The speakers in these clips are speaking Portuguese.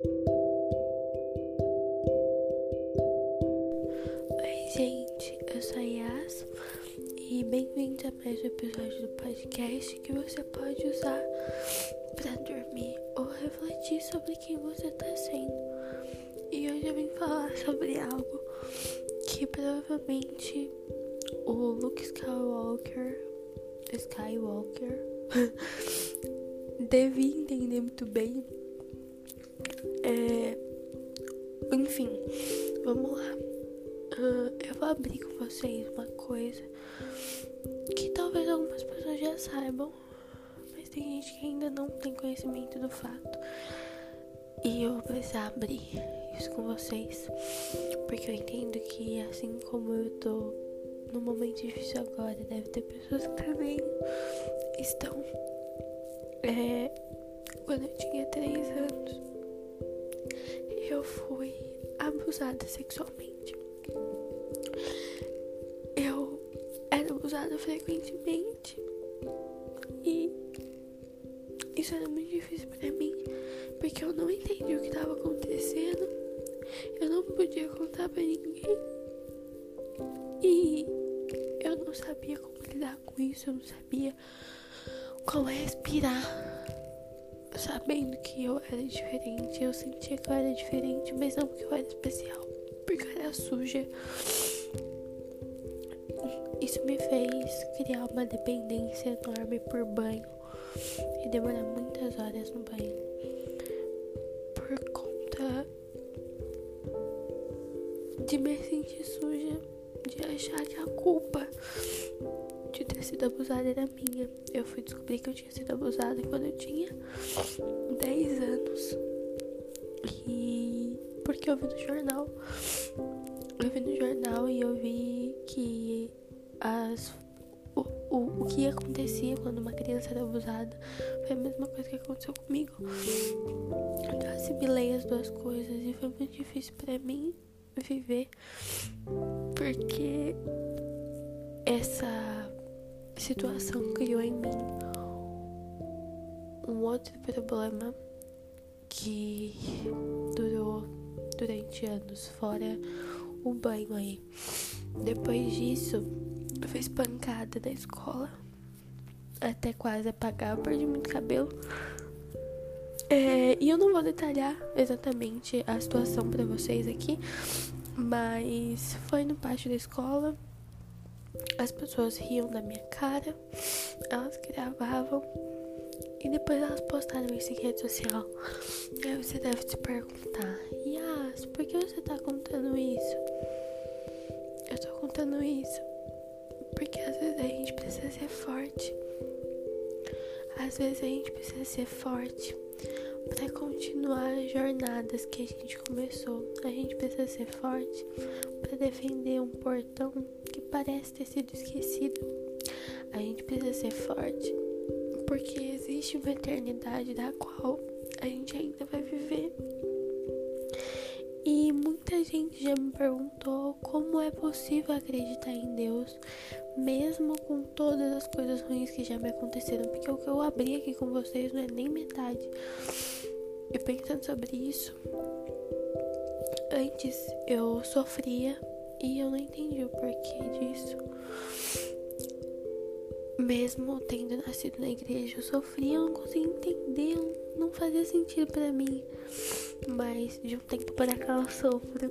Oi, gente, eu sou a Yas e bem-vindos a mais um episódio do podcast que você pode usar para dormir ou refletir sobre quem você está sendo. E hoje eu vim falar sobre algo que provavelmente o Luke Skywalker Skywalker devia entender muito bem. É, enfim, vamos lá. Uh, eu vou abrir com vocês uma coisa que talvez algumas pessoas já saibam, mas tem gente que ainda não tem conhecimento do fato. E eu vou precisar abrir isso com vocês, porque eu entendo que assim como eu tô no momento difícil agora, deve ter pessoas que também estão. É, quando eu tinha 3 anos, eu fui abusada sexualmente. Eu era abusada frequentemente e isso era muito difícil para mim, porque eu não entendi o que estava acontecendo. Eu não podia contar para ninguém. E eu não sabia como lidar com isso, eu não sabia como respirar. Sabendo que eu era diferente, eu sentia que eu era diferente, mas não que eu era especial, porque eu era suja. Isso me fez criar uma dependência enorme por banho e demorar muitas horas no banho por conta de me sentir suja de achar que a culpa de ter sido abusada era minha. Eu fui descobrir que eu tinha sido abusada quando eu tinha 10 anos. E porque eu vi no jornal. Eu vi no jornal e eu vi que as o, o, o que acontecia quando uma criança era abusada foi a mesma coisa que aconteceu comigo. Então eu assimilei as duas coisas e foi muito difícil para mim viver porque essa situação criou em mim um outro problema que durou durante anos, fora o banho aí. Depois disso, eu fui espancada da escola até quase apagar, eu perdi muito cabelo. É, e eu não vou detalhar exatamente a situação para vocês aqui, mas foi no pátio da escola. As pessoas riam da minha cara, elas gravavam e depois elas postaram isso em rede social. Aí você deve se perguntar: Yas, por que você tá contando isso? Eu tô contando isso porque às vezes a gente precisa ser forte. Às vezes a gente precisa ser forte para continuar as jornadas que a gente começou. A gente precisa ser forte para defender um portão parece ter sido esquecido. A gente precisa ser forte porque existe uma eternidade da qual a gente ainda vai viver. E muita gente já me perguntou como é possível acreditar em Deus, mesmo com todas as coisas ruins que já me aconteceram, porque o que eu abri aqui com vocês não é nem metade. E pensando sobre isso, antes eu sofria e eu não entendi o porquê disso. Mesmo tendo nascido na igreja, eu sofria, eu não conseguia entender, não fazia sentido para mim. Mas de um tempo para cá eu sofro.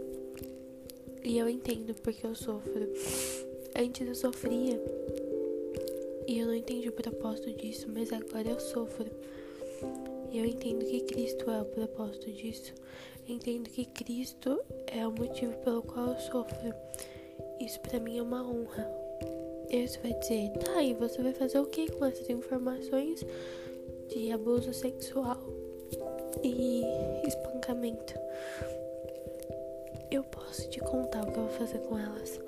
E eu entendo porque eu sofro. Antes eu sofria e eu não entendi o propósito disso, mas agora eu sofro. E eu entendo que Cristo é o propósito disso. Eu entendo que Cristo é o motivo pelo qual eu sofro. Isso para mim é uma honra. E vai dizer, tá, e você vai fazer o que com essas informações de abuso sexual e espancamento? Eu posso te contar o que eu vou fazer com elas.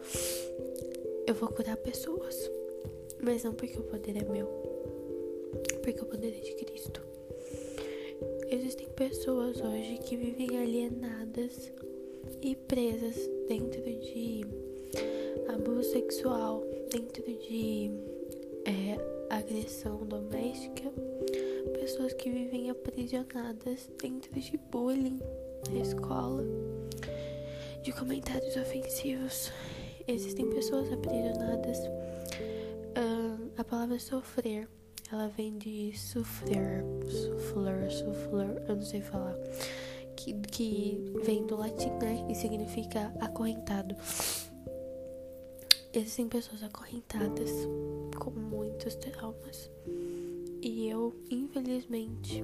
Eu vou curar pessoas, mas não porque o poder é meu, porque o poder é de Cristo. Existem pessoas hoje que vivem alienadas e presas dentro de abuso sexual, dentro de é, agressão doméstica, pessoas que vivem aprisionadas dentro de bullying na escola, de comentários ofensivos. Existem pessoas aprisionadas. Uh, a palavra sofrer, ela vem de sofrer, sofrer, sofrer, eu não sei falar, que, que vem do latim, né? E significa acorrentado. Existem pessoas acorrentadas com muitos traumas. E eu, infelizmente,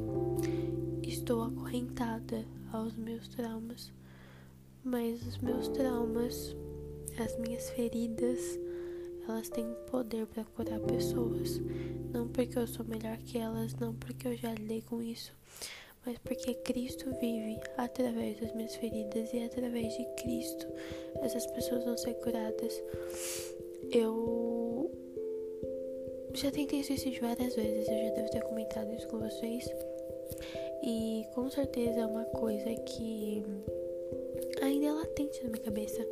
estou acorrentada aos meus traumas. Mas os meus traumas, as minhas feridas, elas têm poder para curar pessoas. Não porque eu sou melhor que elas, não porque eu já lidei com isso, mas porque Cristo vive através das minhas feridas e através de Cristo essas pessoas vão ser curadas. Eu já tentei suicídio várias vezes, eu já devo ter comentado isso com vocês. E com certeza é uma coisa que ainda é latente na minha cabeça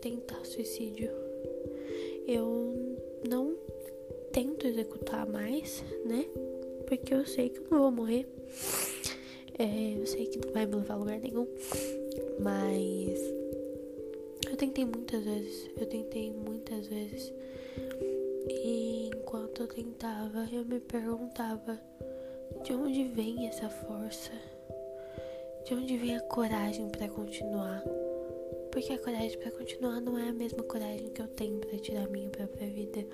tentar suicídio. Eu não tento executar mais, né? Porque eu sei que eu não vou morrer. É, eu sei que não vai me levar a lugar nenhum. Mas eu tentei muitas vezes. Eu tentei muitas vezes. E enquanto eu tentava, eu me perguntava de onde vem essa força? De onde vem a coragem para continuar? Porque a coragem para continuar não é a mesma coragem que eu tenho para tirar minha própria vida.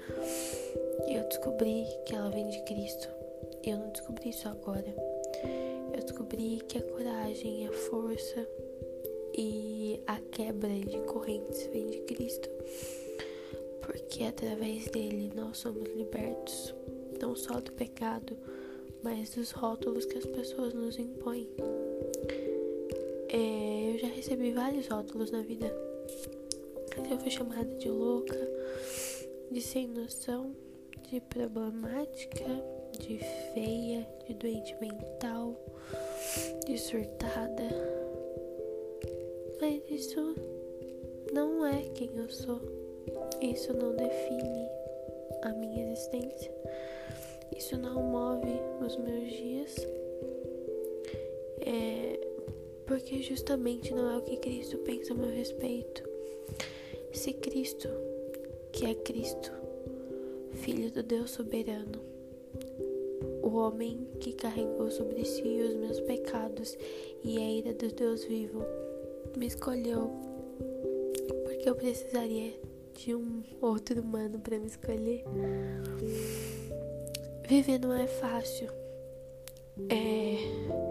Eu descobri que ela vem de Cristo. Eu não descobri isso agora. Eu descobri que a coragem, a força e a quebra de correntes vem de Cristo. Porque através dele nós somos libertos, não só do pecado, mas dos rótulos que as pessoas nos impõem. É, eu já recebi vários rótulos na vida. Eu fui chamada de louca, de sem noção, de problemática, de feia, de doente mental, de surtada. Mas isso não é quem eu sou. Isso não define a minha existência. Isso não move os meus dias. É porque justamente não é o que Cristo pensa a meu respeito. Se Cristo, que é Cristo, Filho do Deus soberano, o homem que carregou sobre si os meus pecados e a ira do Deus vivo, me escolheu porque eu precisaria de um outro humano para me escolher. Viver não é fácil. É,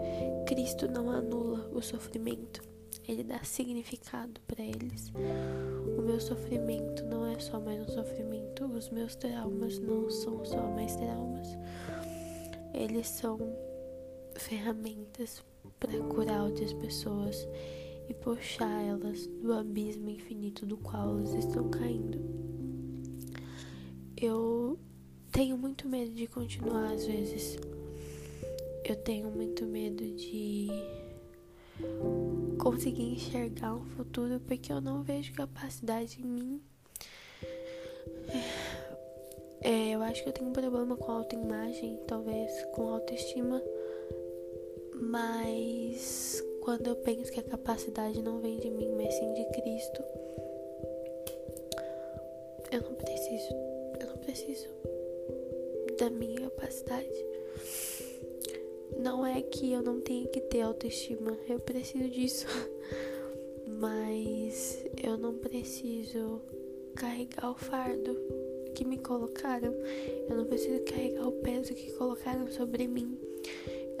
Cristo não anula o sofrimento, ele dá significado para eles. O meu sofrimento não é só mais um sofrimento, os meus traumas não são só mais traumas. Eles são ferramentas para curar outras pessoas e puxar elas do abismo infinito do qual elas estão caindo. Eu tenho muito medo de continuar às vezes. Eu tenho muito medo de conseguir enxergar um futuro porque eu não vejo capacidade em mim. É, eu acho que eu tenho um problema com autoimagem, talvez com autoestima, mas quando eu penso que a capacidade não vem de mim, mas sim de Cristo, eu não preciso, eu não preciso da minha capacidade. Não é que eu não tenha que ter autoestima, eu preciso disso. Mas eu não preciso carregar o fardo que me colocaram. Eu não preciso carregar o peso que colocaram sobre mim.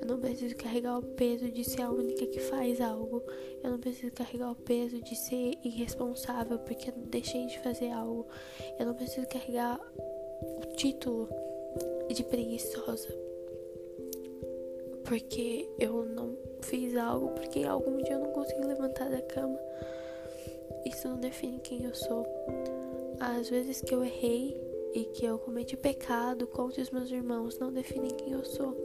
Eu não preciso carregar o peso de ser a única que faz algo. Eu não preciso carregar o peso de ser irresponsável porque eu deixei de fazer algo. Eu não preciso carregar o título de preguiçosa. Porque eu não fiz algo, porque algum dia eu não consegui levantar da cama. Isso não define quem eu sou. As vezes que eu errei e que eu cometi pecado contra os meus irmãos não definem quem eu sou.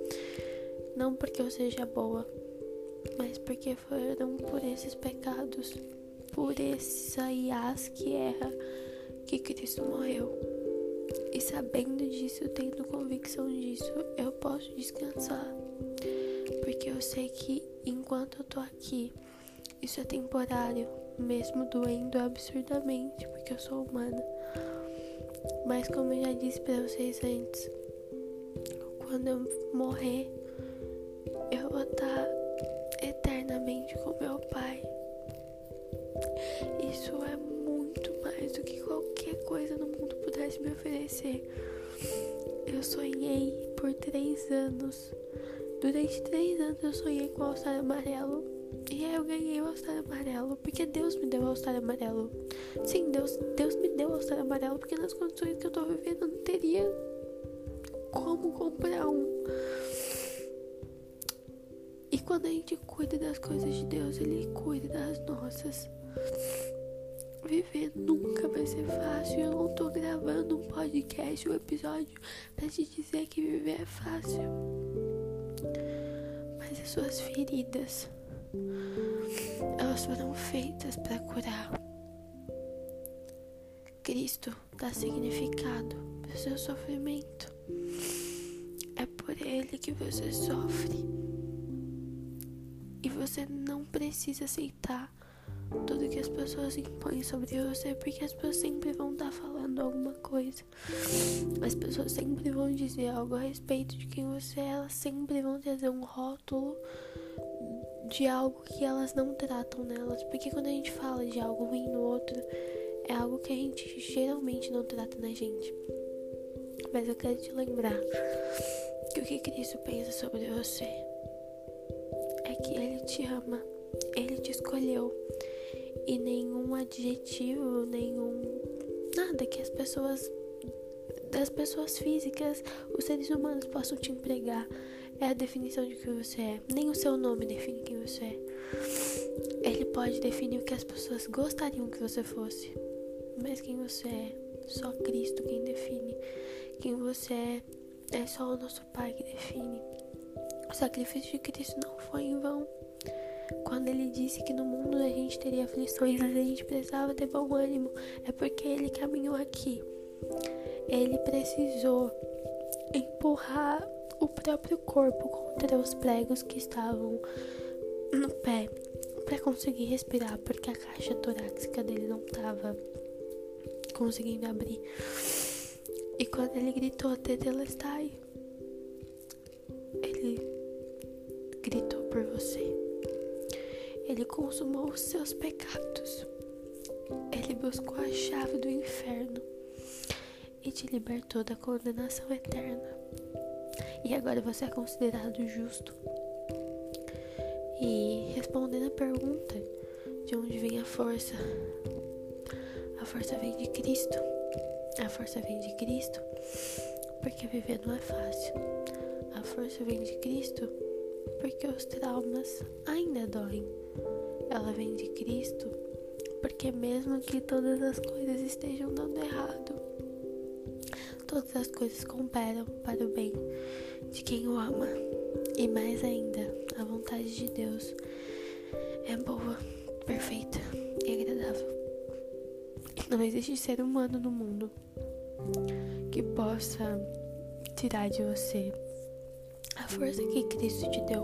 Não porque eu seja boa, mas porque foram por esses pecados, por essa IAS que erra, que Cristo morreu. E sabendo disso, tendo convicção disso, eu posso descansar. Porque eu sei que enquanto eu tô aqui, isso é temporário, mesmo doendo absurdamente, porque eu sou humana. Mas como eu já disse para vocês antes, quando eu morrer, eu vou estar eternamente com meu pai. Isso é muito mais do que qualquer coisa no mundo pudesse me oferecer. Eu sonhei por três anos. Durante três anos eu sonhei com o All-Star amarelo. E aí eu ganhei o All-Star amarelo. Porque Deus me deu o All-Star amarelo. Sim, Deus, Deus me deu o All-Star amarelo. Porque nas condições que eu tô vivendo eu não teria como comprar um. E quando a gente cuida das coisas de Deus, Ele cuida das nossas. Viver nunca vai ser fácil. Eu não tô gravando um podcast, um episódio pra te dizer que viver é fácil. Mas as suas feridas, elas foram feitas para curar. Cristo dá significado pro seu sofrimento. É por ele que você sofre. E você não precisa aceitar tudo que as pessoas impõem sobre você, porque as pessoas sempre vão estar tá falando alguma coisa. As pessoas sempre vão dizer algo a respeito de quem você é, elas sempre vão trazer um rótulo de algo que elas não tratam nelas. Porque quando a gente fala de algo ruim no outro, é algo que a gente geralmente não trata na gente. Mas eu quero te lembrar que o que Cristo pensa sobre você é que Ele te ama, Ele te escolheu e nenhum adjetivo, nenhum nada que as pessoas das pessoas físicas, os seres humanos possam te empregar é a definição de quem você é. Nem o seu nome define quem você é. Ele pode definir o que as pessoas gostariam que você fosse, mas quem você é, só Cristo quem define. Quem você é, é só o nosso Pai que define. O sacrifício de Cristo não foi em vão. Quando ele disse que no mundo a gente teria aflições, mas a gente precisava ter bom ânimo, é porque ele caminhou aqui. Ele precisou empurrar o próprio corpo contra os pregos que estavam no pé para conseguir respirar, porque a caixa torácica dele não estava conseguindo abrir. E quando ele gritou Tetelestai, ele gritou por você. Ele consumou os seus pecados. Ele buscou a chave do inferno e te libertou da condenação eterna. E agora você é considerado justo. E respondendo a pergunta de onde vem a força, a força vem de Cristo. A força vem de Cristo porque viver não é fácil. A força vem de Cristo porque os traumas ainda doem ela vem de Cristo, porque mesmo que todas as coisas estejam dando errado, todas as coisas cooperam para o bem de quem o ama. E mais ainda, a vontade de Deus é boa, perfeita e agradável. Não existe ser humano no mundo que possa tirar de você a força que Cristo te deu